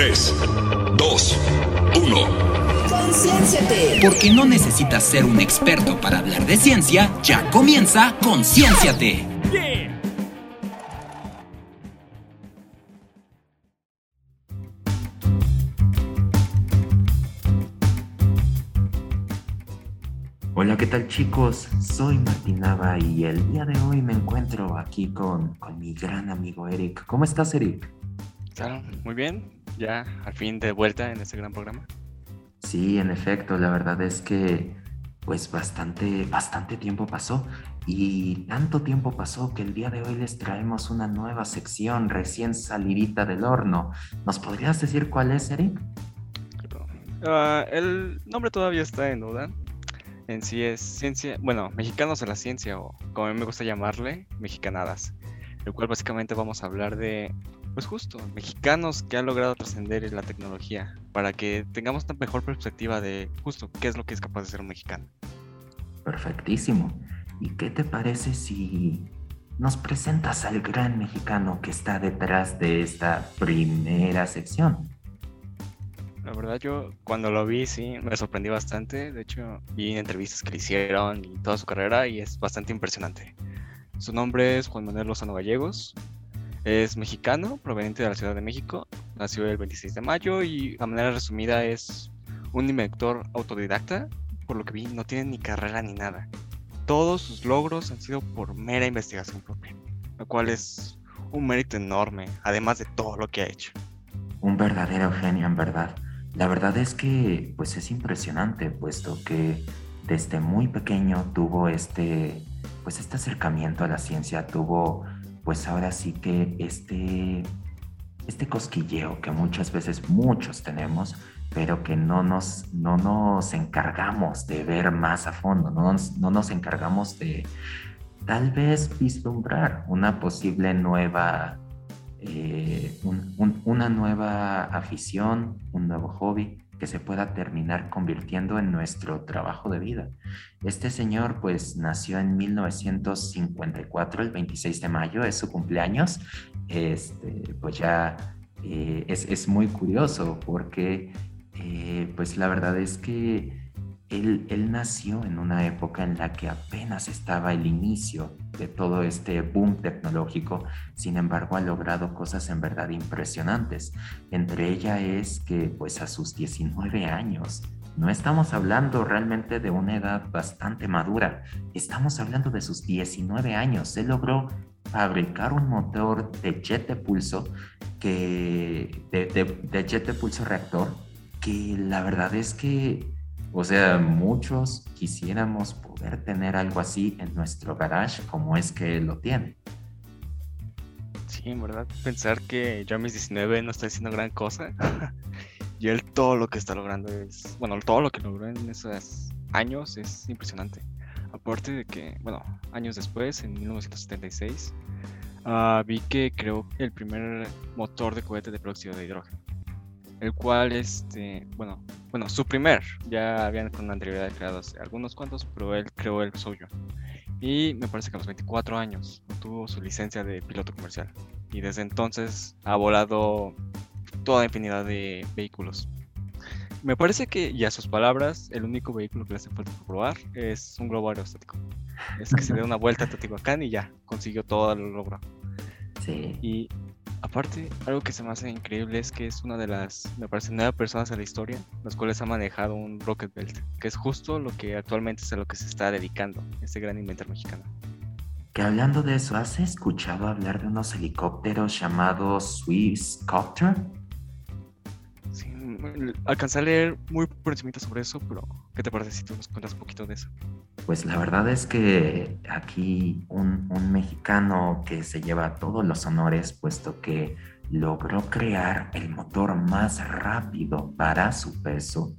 3, 2, 1. Conciénciate. Porque no necesitas ser un experto para hablar de ciencia, ya comienza Conciénciate. Hola, ¿qué tal chicos? Soy Martinava y el día de hoy me encuentro aquí con, con mi gran amigo Eric. ¿Cómo estás, Eric? Claro, muy bien. Ya al fin de vuelta en este gran programa. Sí, en efecto, la verdad es que pues bastante, bastante tiempo pasó y tanto tiempo pasó que el día de hoy les traemos una nueva sección recién salidita del horno. ¿Nos podrías decir cuál es, Eric? Ah, el nombre todavía está en duda. En sí es ciencia, bueno, mexicanos de la ciencia o como a mí me gusta llamarle, mexicanadas. El cual básicamente vamos a hablar de, pues justo, mexicanos que han logrado trascender la tecnología para que tengamos una mejor perspectiva de justo qué es lo que es capaz de ser un mexicano. Perfectísimo. ¿Y qué te parece si nos presentas al gran mexicano que está detrás de esta primera sección? La verdad yo cuando lo vi sí me sorprendí bastante. De hecho vi entrevistas que le hicieron y toda su carrera y es bastante impresionante. Su nombre es Juan Manuel Lozano Gallegos. Es mexicano, proveniente de la Ciudad de México. Nació el 26 de mayo y a manera resumida es un inventor autodidacta. Por lo que vi no tiene ni carrera ni nada. Todos sus logros han sido por mera investigación propia. Lo cual es un mérito enorme, además de todo lo que ha hecho. Un verdadero genio en verdad. La verdad es que pues es impresionante, puesto que desde muy pequeño tuvo este, pues este acercamiento a la ciencia, tuvo pues ahora sí que este, este cosquilleo que muchas veces muchos tenemos, pero que no nos, no nos encargamos de ver más a fondo, no nos, no nos encargamos de tal vez vislumbrar una posible nueva eh, un, un, una nueva afición, un nuevo hobby que se pueda terminar convirtiendo en nuestro trabajo de vida. Este señor pues nació en 1954, el 26 de mayo, es su cumpleaños. Este, pues ya eh, es, es, muy curioso porque eh, pues la verdad es que él, él, nació en una época en la que apenas estaba el inicio de todo este boom tecnológico, sin embargo ha logrado cosas en verdad impresionantes. Entre ellas es que pues a sus 19 años, no estamos hablando realmente de una edad bastante madura, estamos hablando de sus 19 años. Él logró fabricar un motor de jet de pulso que de, de jet de pulso reactor que la verdad es que o sea, muchos quisiéramos poder tener algo así en nuestro garage como es que él lo tiene. Sí, en verdad, pensar que yo a mis 19 no estoy haciendo gran cosa. y él todo lo que está logrando es, bueno, todo lo que logró en esos años es impresionante. Aparte de que, bueno, años después, en 1976, uh, vi que creó el primer motor de cohete de peróxido de hidrógeno el cual, este, bueno, bueno, su primer, ya habían con anterioridad creado algunos cuantos, pero él creó el suyo. Y me parece que a los 24 años obtuvo su licencia de piloto comercial. Y desde entonces ha volado toda infinidad de vehículos. Me parece que, y a sus palabras, el único vehículo que le hace falta probar es un globo aerostático. Es que se dé una vuelta a Teotihuacán y ya, consiguió todo el logro. Sí. Y Aparte, algo que se me hace increíble es que es una de las, me parece, nueve personas en la historia las cuales ha manejado un Rocket Belt, que es justo lo que actualmente es a lo que se está dedicando este gran inventor mexicano. Que hablando de eso, ¿has escuchado hablar de unos helicópteros llamados Swiss Copter? Sí, alcancé a leer muy por encima sobre eso, pero ¿qué te parece si tú nos cuentas un poquito de eso? Pues la verdad es que aquí un, mexicano que se lleva todos los honores, puesto que logró crear el motor más rápido para su peso,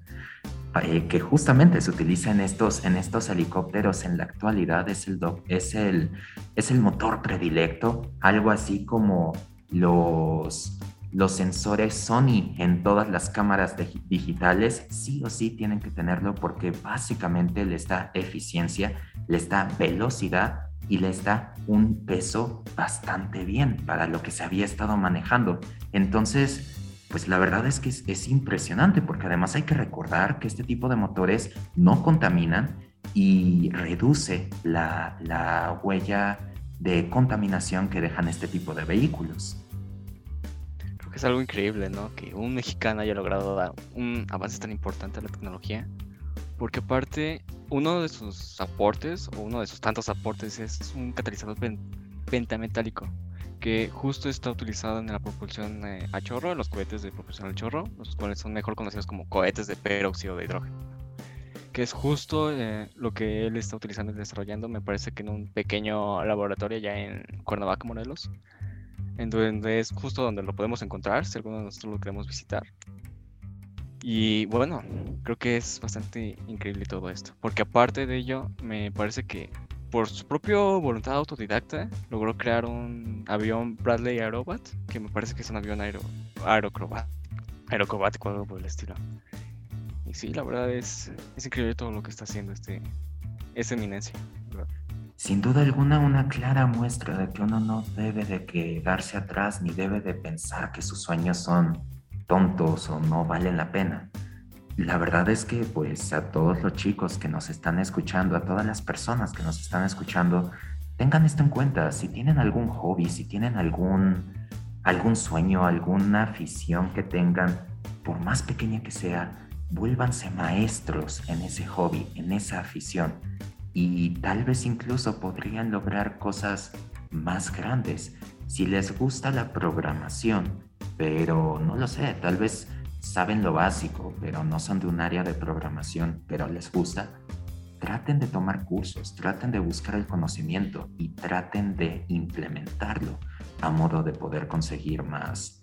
eh, que justamente se utiliza en estos, en estos helicópteros en la actualidad, es el, es, el, es el motor predilecto, algo así como los los sensores Sony en todas las cámaras digitales sí o sí tienen que tenerlo porque básicamente les da eficiencia, les da velocidad y les da un peso bastante bien para lo que se había estado manejando. Entonces, pues la verdad es que es, impresionante porque además hay que recordar que este tipo de motores no contaminan y reduce la, la huella de contaminación que dejan este tipo de vehículos. Que es algo increíble, ¿no? Que un mexicano haya logrado dar un avance tan importante a la tecnología, porque aparte uno de sus aportes, o uno de sus tantos aportes, es un catalizador pentametálico que justo está utilizado en la propulsión eh, a chorro, en los cohetes de propulsión al chorro, los cuales son mejor conocidos como cohetes de peróxido de hidrógeno. Que es justo eh, lo que él está utilizando y desarrollando, me parece que en un pequeño laboratorio ya en Cuernavaca, Morelos, en donde es justo donde lo podemos encontrar, si alguno de nosotros lo queremos visitar. Y bueno, creo que es bastante increíble todo esto, porque aparte de ello, me parece que por su propia voluntad autodidacta, logró crear un avión Bradley Aerobat, que me parece que es un avión aero, aerocrobat, o algo por el estilo. Y sí, la verdad es, es increíble todo lo que está haciendo este, esta eminencia. Sin duda alguna, una clara muestra de que uno no debe de quedarse atrás ni debe de pensar que sus sueños son tontos o no valen la pena. La verdad es que pues a todos los chicos que nos están escuchando, a todas las personas que nos están escuchando, tengan esto en cuenta. Si tienen algún hobby, si tienen algún, algún sueño, alguna afición que tengan, por más pequeña que sea, vuélvanse maestros en ese hobby, en esa afición. Y tal vez incluso podrían lograr cosas más grandes. Si les gusta la programación, pero no lo sé, tal vez saben lo básico, pero no son de un área de programación, pero les gusta, traten de tomar cursos, traten de buscar el conocimiento y traten de implementarlo a modo de poder conseguir más,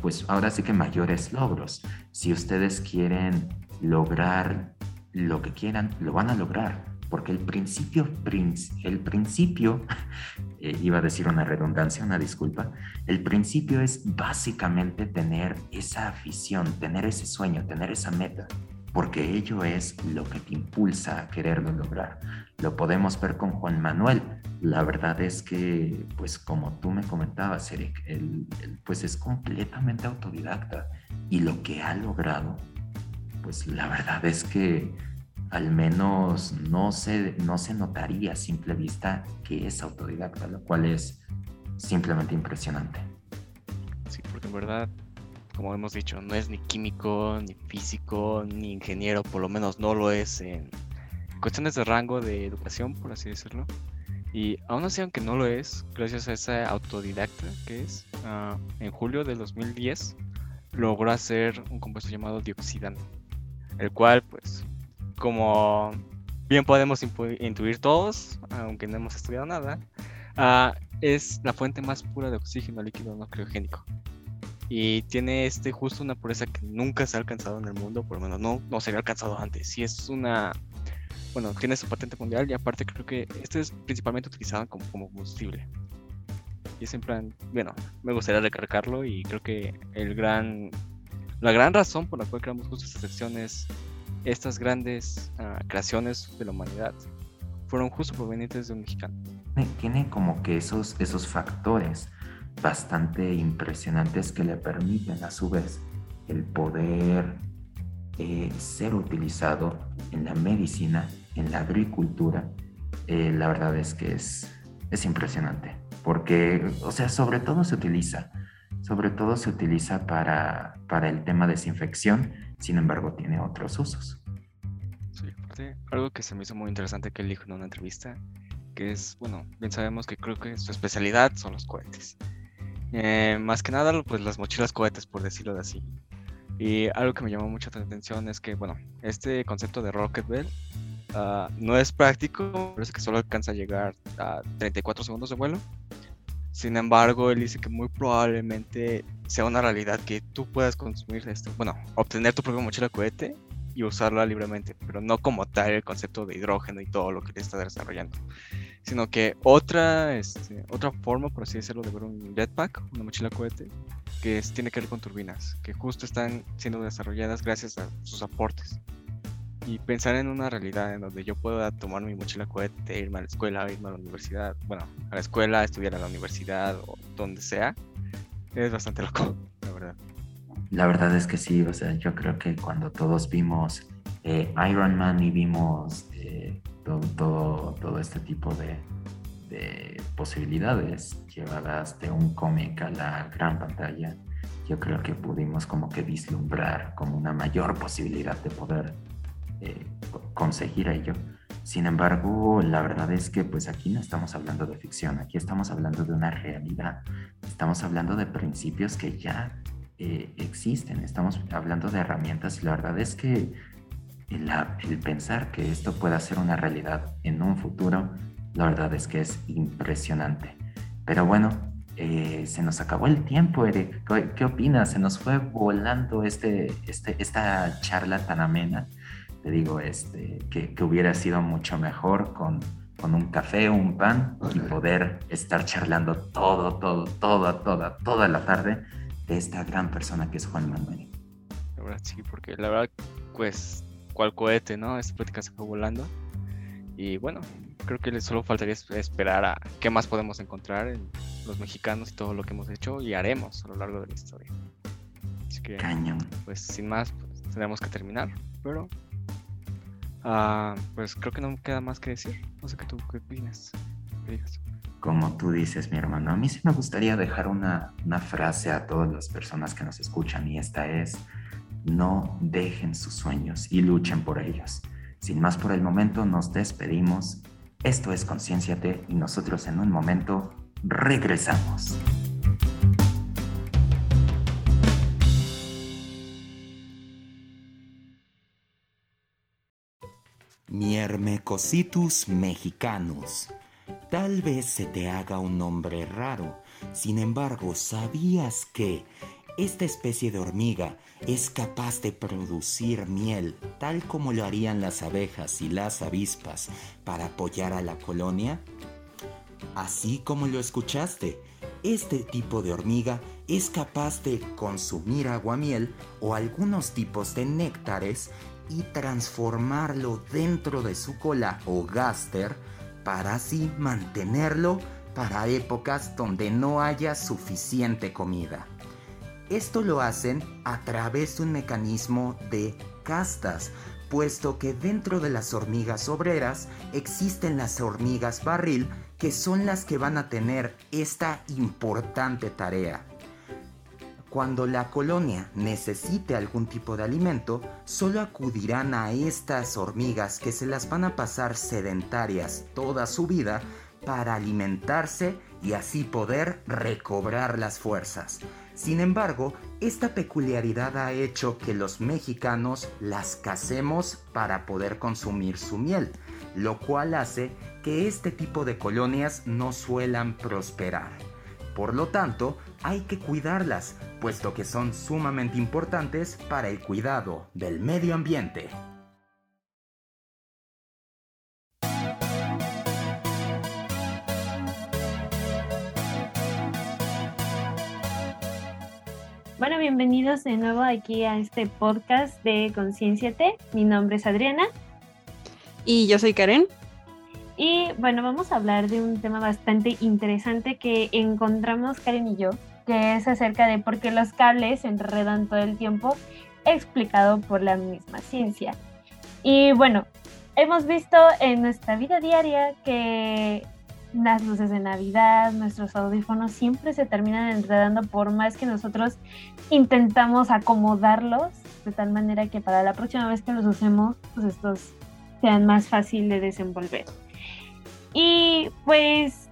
pues ahora sí que mayores logros. Si ustedes quieren lograr lo que quieran, lo van a lograr porque el principio, el principio, eh, iba a decir una redundancia, una disculpa, el principio es básicamente tener esa afición, tener ese sueño, tener esa meta, porque ello es lo que te impulsa a quererlo lograr. Lo podemos ver con Juan Manuel. La verdad es que, pues como tú me comentabas, Eric, él pues es completamente autodidacta y lo que ha logrado, pues la verdad es que al menos no se, no se notaría a simple vista que es autodidacta, lo cual es simplemente impresionante. Sí, porque en verdad, como hemos dicho, no es ni químico, ni físico, ni ingeniero, por lo menos no lo es en cuestiones de rango de educación, por así decirlo. Y aún así, aunque no lo es, gracias a esa autodidacta que es, ah, en julio del 2010 logró hacer un compuesto llamado dioxidano, el cual pues como bien podemos intuir todos, aunque no hemos estudiado nada, ah, es la fuente más pura de oxígeno líquido no criogénico. Y tiene este justo una pureza que nunca se ha alcanzado en el mundo, por lo menos no, no se había alcanzado antes. Si es una. Bueno, tiene su patente mundial y aparte creo que este es principalmente utilizado como, como combustible. Y es en plan, bueno, me gustaría recargarlo y creo que el gran. La gran razón por la cual creamos justo esta sección es estas grandes ah, creaciones de la humanidad fueron justo provenientes de un mexicano. Tiene como que esos, esos factores bastante impresionantes que le permiten a su vez el poder eh, ser utilizado en la medicina, en la agricultura. Eh, la verdad es que es, es impresionante, porque, o sea, sobre todo se utiliza, sobre todo se utiliza para, para el tema de desinfección, sin embargo tiene otros usos. Sí, algo que se me hizo muy interesante que él dijo en una entrevista, que es, bueno, bien sabemos que creo que su especialidad son los cohetes. Eh, más que nada, pues las mochilas cohetes, por decirlo de así. Y algo que me llamó mucho la atención es que, bueno, este concepto de Rocket Bell ah, no es práctico, parece que solo alcanza a llegar a 34 segundos de vuelo. Sin embargo, él dice que muy probablemente sea una realidad que tú puedas consumir esto, bueno, obtener tu propia mochila cohete y usarla libremente, pero no como tal el concepto de hidrógeno y todo lo que le está desarrollando, sino que otra, este, otra forma, por así decirlo, de ver un jetpack, una mochila cohete, que tiene que ver con turbinas, que justo están siendo desarrolladas gracias a sus aportes. Y pensar en una realidad en donde yo pueda tomar mi mochila cohete, irme a la escuela, irme a la universidad, bueno, a la escuela, estudiar a la universidad o donde sea, es bastante loco, la verdad. la verdad es que sí, o sea, yo creo que cuando todos vimos eh, Iron Man y vimos eh, todo, todo, este tipo de, de posibilidades llevadas de un cómic a la gran pantalla, yo creo que pudimos como que vislumbrar como una mayor posibilidad de poder eh, conseguir ello. Sin embargo, la verdad es que pues aquí no estamos hablando de ficción, aquí estamos hablando de una realidad, estamos hablando de principios que ya eh, existen, estamos hablando de herramientas y la verdad es que el, pensar que esto pueda ser una realidad en un futuro, la verdad es que es impresionante. Pero bueno, eh, se nos acabó el tiempo, Eric. ¿Qué, opinas? Se nos fue volando este, este, esta charla tan amena. Te digo, este, que, que hubiera sido mucho mejor con, con un café, un pan y poder estar charlando todo, todo, toda, toda, toda la tarde de esta gran persona que es Juan Manuel. La verdad, sí, porque la verdad, pues, cual cohete, ¿no? Esta plática se fue volando. Y bueno, creo que solo faltaría esperar a qué más podemos encontrar en los mexicanos y todo lo que hemos hecho y haremos a lo largo de la historia. Así que, Cañón. pues sin más, pues, tenemos que terminar. Pero, uh, pues creo que no queda más que decir. No sé qué tú qué opinas. Como tú dices, mi hermano, a mí sí me gustaría dejar una, una frase a todas las personas que nos escuchan y esta es, no dejen sus sueños y luchen por ellos. Sin más por el momento, nos despedimos. Esto es Concienciate y nosotros en un momento regresamos. Miermecositus mexicanus. Tal vez se te haga un nombre raro, sin embargo, ¿sabías que esta especie de hormiga es capaz de producir miel tal como lo harían las abejas y las avispas para apoyar a la colonia? Así como lo escuchaste, este tipo de hormiga es capaz de consumir aguamiel o algunos tipos de néctares y transformarlo dentro de su cola o gáster para así mantenerlo para épocas donde no haya suficiente comida. Esto lo hacen a través de un mecanismo de castas, puesto que dentro de las hormigas obreras existen las hormigas barril, que son las que van a tener esta importante tarea. Cuando la colonia necesite algún tipo de alimento, solo acudirán a estas hormigas que se las van a pasar sedentarias toda su vida para alimentarse y así poder recobrar las fuerzas. Sin embargo, esta peculiaridad ha hecho que los mexicanos las casemos para poder consumir su miel, lo cual hace que este tipo de colonias no suelan prosperar. Por lo tanto, hay que cuidarlas, puesto que son sumamente importantes para el cuidado del medio ambiente. Bueno, bienvenidos de nuevo aquí a este podcast de Conciencia T. Mi nombre es Adriana. Y yo soy Karen. Y bueno, vamos a hablar de un tema bastante interesante que encontramos Karen y yo, que es acerca de por qué los cables se enredan todo el tiempo, explicado por la misma ciencia. Y bueno, hemos visto en nuestra vida diaria que las luces de Navidad, nuestros audífonos siempre se terminan enredando por más que nosotros intentamos acomodarlos de tal manera que para la próxima vez que los usemos, pues estos sean más fácil de desenvolver. Y pues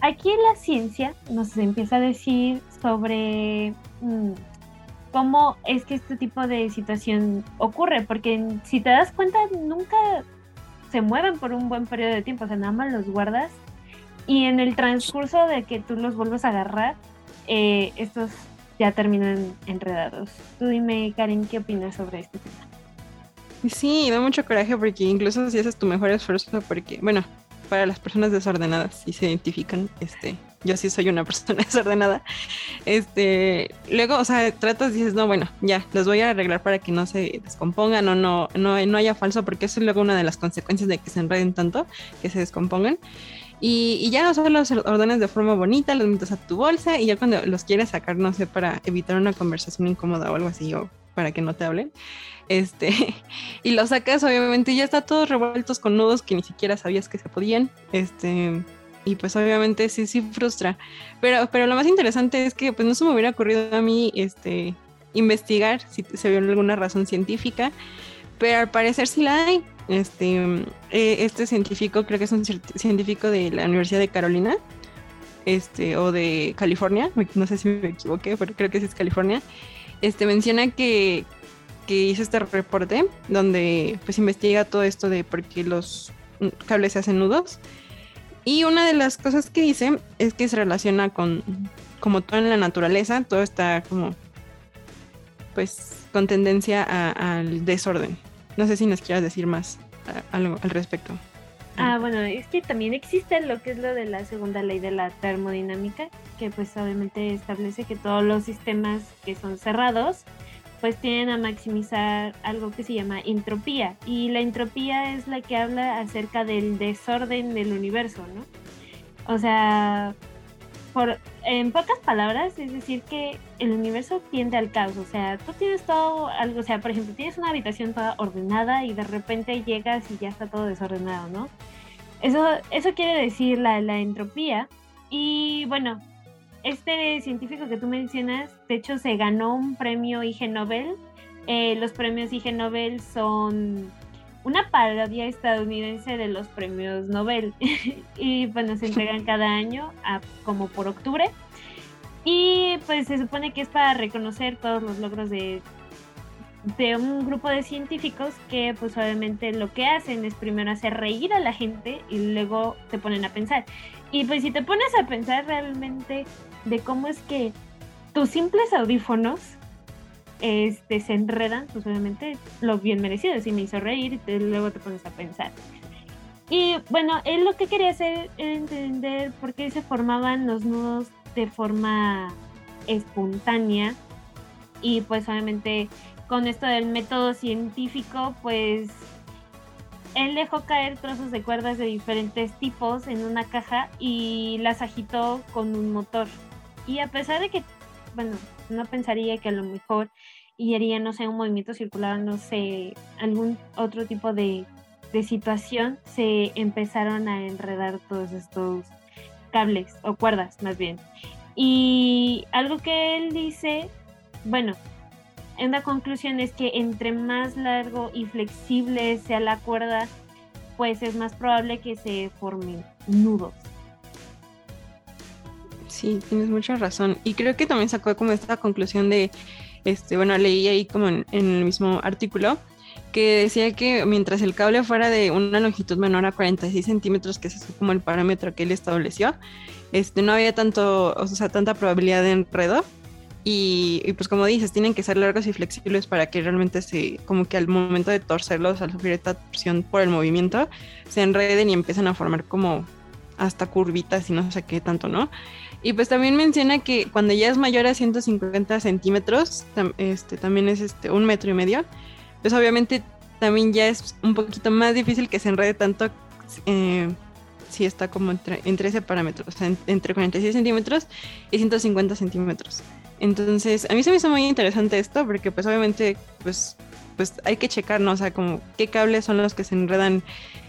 aquí la ciencia nos empieza a decir sobre mm, cómo es que este tipo de situación ocurre, porque si te das cuenta nunca se mueven por un buen periodo de tiempo, o sea, nada más los guardas y en el transcurso de que tú los vuelves a agarrar, eh, estos ya terminan enredados. Tú dime, Karen, ¿qué opinas sobre este tema? Sí, da mucho coraje porque incluso si haces tu mejor esfuerzo, porque, bueno, para las personas desordenadas, si se identifican, este, yo sí soy una persona desordenada, este, luego, o sea, tratas y dices, no, bueno, ya, los voy a arreglar para que no se descompongan o no, no, no haya falso, porque eso es luego una de las consecuencias de que se enreden tanto, que se descompongan. Y, y ya solo los ordenas de forma bonita, los metes a tu bolsa y ya cuando los quieres sacar, no sé, para evitar una conversación incómoda o algo así, o para que no te hablen, este, y los sacas, obviamente ya está todos revueltos con nudos que ni siquiera sabías que se podían, este, y pues obviamente sí, sí frustra. Pero, pero lo más interesante es que pues no se me hubiera ocurrido a mí, este, investigar si se vio alguna razón científica, pero al parecer sí la hay. Este, eh, este científico, creo que es un científico de la Universidad de Carolina, este, o de California, no sé si me equivoqué, pero creo que sí es California, este, menciona que, que hizo este reporte donde pues investiga todo esto de por qué los cables se hacen nudos. Y una de las cosas que dice es que se relaciona con, como todo en la naturaleza, todo está como, pues, con tendencia al desorden. No sé si nos quieras decir más algo al respecto. Ah, bueno, es que también existe lo que es lo de la segunda ley de la termodinámica, que pues obviamente establece que todos los sistemas que son cerrados, pues tienden a maximizar algo que se llama entropía. Y la entropía es la que habla acerca del desorden del universo, ¿no? O sea, por, en pocas palabras, es decir, que el universo tiende al caos. O sea, tú tienes todo algo, o sea, por ejemplo, tienes una habitación toda ordenada y de repente llegas y ya está todo desordenado, ¿no? Eso, eso quiere decir la, la entropía. Y bueno, este científico que tú mencionas, de hecho, se ganó un premio IG Nobel. Eh, los premios IG Nobel son una parodia estadounidense de los premios Nobel. y bueno, se entregan cada año, como por octubre. Y pues se supone que es para reconocer todos los logros de, de un grupo de científicos que pues obviamente lo que hacen es primero hacer reír a la gente y luego te ponen a pensar. Y pues si te pones a pensar realmente de cómo es que tus simples audífonos este, se enredan, pues obviamente lo bien merecido, si me hizo reír y luego te pones a pensar. Y bueno, él lo que quería hacer era entender por qué se formaban los nudos de forma espontánea y pues obviamente con esto del método científico pues él dejó caer trozos de cuerdas de diferentes tipos en una caja y las agitó con un motor. Y a pesar de que, bueno, no pensaría que a lo mejor y no sé, un movimiento circular, no sé, algún otro tipo de, situación, se empezaron a enredar todos estos cables o cuerdas más bien. Y algo que él dice, bueno, en la conclusión es que entre más largo y flexible sea la cuerda, pues es más probable que se formen nudos. Sí, tienes mucha razón. Y creo que también sacó como esta conclusión de, este, bueno, leí ahí como en, el mismo artículo, que decía que mientras el cable fuera de una longitud menor a 46 centímetros, que es como el parámetro que él estableció, este, no había tanto, o sea, tanta probabilidad de enredo. Y, pues como dices, tienen que ser largos y flexibles para que realmente se, como que al momento de torcerlos, al sufrir esta torsión por el movimiento, se enreden y empiezan a formar como hasta curvitas y no sé qué tanto, ¿no? Y pues también menciona que cuando ya es mayor a 150 centímetros, este, también es este, un metro y medio, pues obviamente también ya es un poquito más difícil que se enrede tanto eh, si está como entre, ese parámetro, o sea, entre 46 centímetros y 150 centímetros. Entonces, a mí se me hizo muy interesante esto porque pues obviamente pues, pues hay que checar, ¿no? O sea, como qué cables son los que se enredan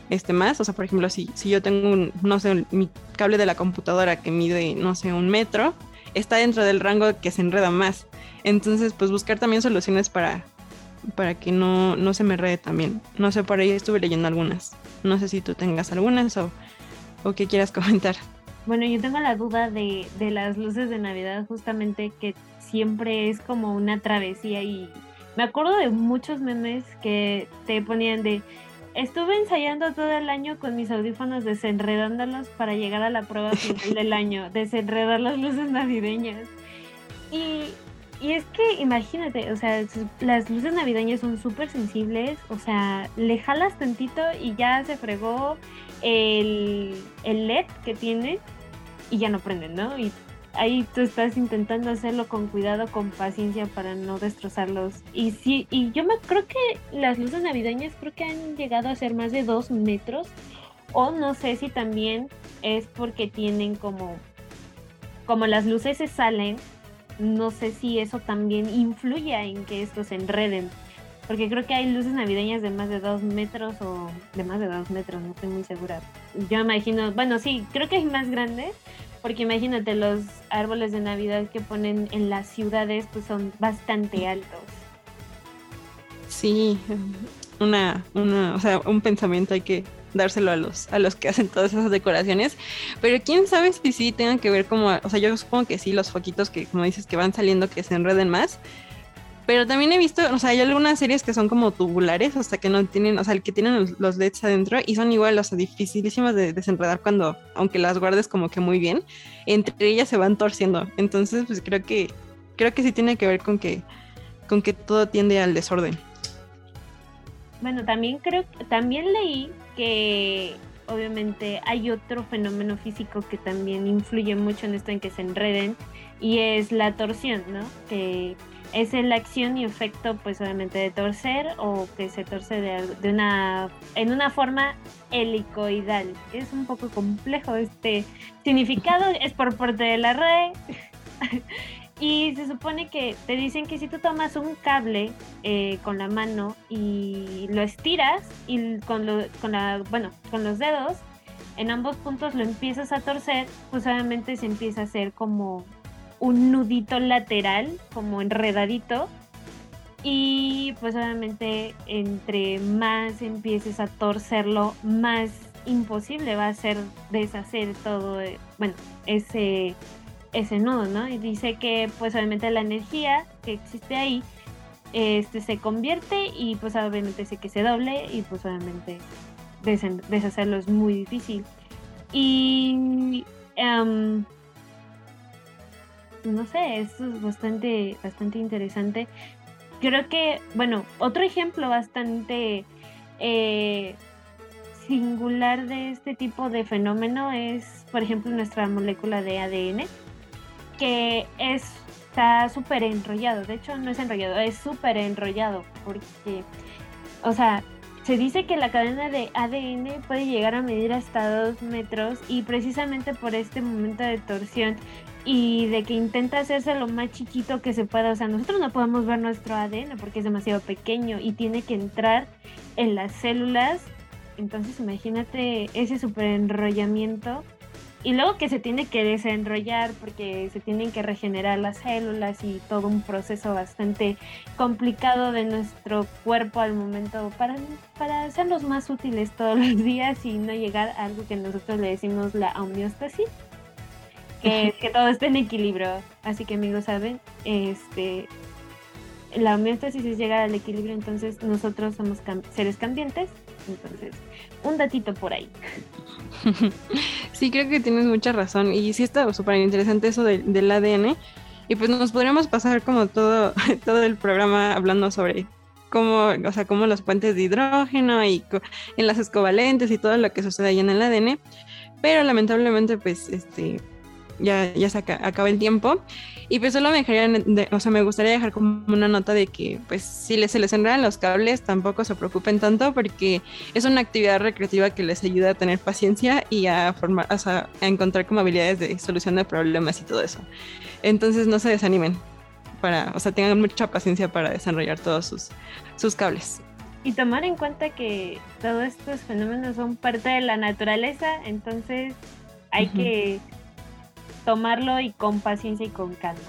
este más. O sea, por ejemplo, si, si yo tengo un, no sé, mi cable de la computadora que mide, no sé, un metro, está dentro del rango que se enreda más. Entonces, pues buscar también soluciones para, para que no, no se me enrede también. No sé, por ahí estuve leyendo algunas. No sé si tú tengas algunas o, o qué quieras comentar. Bueno, yo tengo la duda de, de las luces de Navidad, justamente que siempre es como una travesía y me acuerdo de muchos memes que te ponían de Estuve ensayando todo el año con mis audífonos desenredándolos para llegar a la prueba final del año, desenredar las luces navideñas. Y, y es que imagínate, o sea, las luces navideñas son súper sensibles, o sea, le jalas tantito y ya se fregó el, el LED que tiene y ya no prenden, ¿no? Y ahí tú estás intentando hacerlo con cuidado, con paciencia para no destrozarlos. Y sí, y yo me creo que las luces navideñas creo que han llegado a ser más de dos metros. O no sé si también es porque tienen como, como las luces se salen, no sé si eso también influye en que estos se enreden. Porque creo que hay luces navideñas de más de dos metros o de más de dos metros, no estoy muy segura. Yo imagino, bueno, sí, creo que hay más grandes, porque imagínate, los árboles de Navidad que ponen en las ciudades pues son bastante altos. Sí, una, una, o sea, un pensamiento hay que dárselo a los, a los que hacen todas esas decoraciones. Pero quién sabe si sí tengan que ver como, o sea, yo supongo que sí, los foquitos que como dices que van saliendo que se enreden más. Pero también he visto, o sea, hay algunas series que son como tubulares, hasta que no tienen, o sea, el que tienen los LEDs adentro y son igual, o sea, dificilísimas de desenredar cuando, aunque las guardes como que muy bien, entre ellas se van torciendo. Entonces, pues creo que, creo que sí tiene que ver con que, con que todo tiende al desorden. Bueno, también creo, también leí que obviamente hay otro fenómeno físico que también influye mucho en esto en que se enreden y es la torsión, ¿no? Que es la acción y efecto, pues obviamente de torcer o que se torce de, una, en una forma helicoidal. Es un poco complejo este significado, es por parte de la red. y se supone que te dicen que si tú tomas un cable eh, con la mano y lo estiras y con, con, la, bueno, con los dedos, en ambos puntos lo empiezas a torcer, pues obviamente se empieza a hacer como un nudito lateral, como enredadito. Y pues obviamente entre más empieces a torcerlo, más imposible va a ser deshacer todo, eh, bueno, ese, ese nudo, ¿no? Y dice que pues obviamente la energía que existe ahí este, se convierte y pues obviamente dice que se doble y pues obviamente deshacerlo es muy difícil. Y em, no sé, esto es bastante, bastante interesante. Creo que, bueno, otro ejemplo bastante eh, singular de este tipo de fenómeno es, por ejemplo, nuestra molécula de ADN, que está súper enrollado. De hecho, no es enrollado, es súper enrollado, porque, o sea, se dice que la cadena de ADN puede llegar a medir hasta dos metros y precisamente por este momento de torsión y de que intenta hacerse lo más chiquito que se pueda. O sea, nosotros no podemos ver nuestro ADN porque es demasiado pequeño y tiene que entrar en las células. Entonces imagínate ese super enrollamiento y luego que se tiene que desenrollar porque se tienen que regenerar las células y todo un proceso bastante complicado de nuestro cuerpo al momento para, para hacerlos más útiles todos los días y no llegar a algo que nosotros le decimos la homeostasis que, todo esté en equilibrio. Así que amigos saben, este la homeostasis es llegar al equilibrio, entonces nosotros somos seres cambiantes, entonces un datito por ahí. Sí, creo que tienes mucha razón. Y sí está súper interesante eso del ADN y pues nos podríamos pasar como todo, todo el programa hablando sobre cómo, o sea, cómo los puentes de hidrógeno y enlaces covalentes y todo lo que sucede ahí en el ADN, pero lamentablemente pues este ya, ya se acaba el tiempo. Y pues solo me dejaría, o sea, me gustaría dejar como una nota de que, pues, si les, se les enredan los cables, tampoco se preocupen tanto porque es una actividad recreativa que les ayuda a tener paciencia y a formar, o sea, a encontrar como habilidades de solución de problemas y todo eso. Entonces no se desanimen para, o sea, tengan mucha paciencia para desarrollar todos sus, sus cables. Y tomar en cuenta que todos estos fenómenos son parte de la naturaleza, entonces hay que tomarlo y con paciencia y con calma.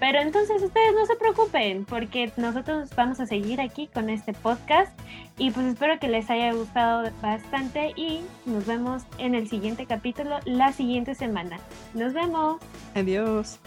Pero entonces ustedes no se preocupen porque nosotros vamos a seguir aquí con este podcast y pues espero que les haya gustado bastante y nos vemos en el siguiente capítulo la siguiente semana. Nos vemos. Adiós.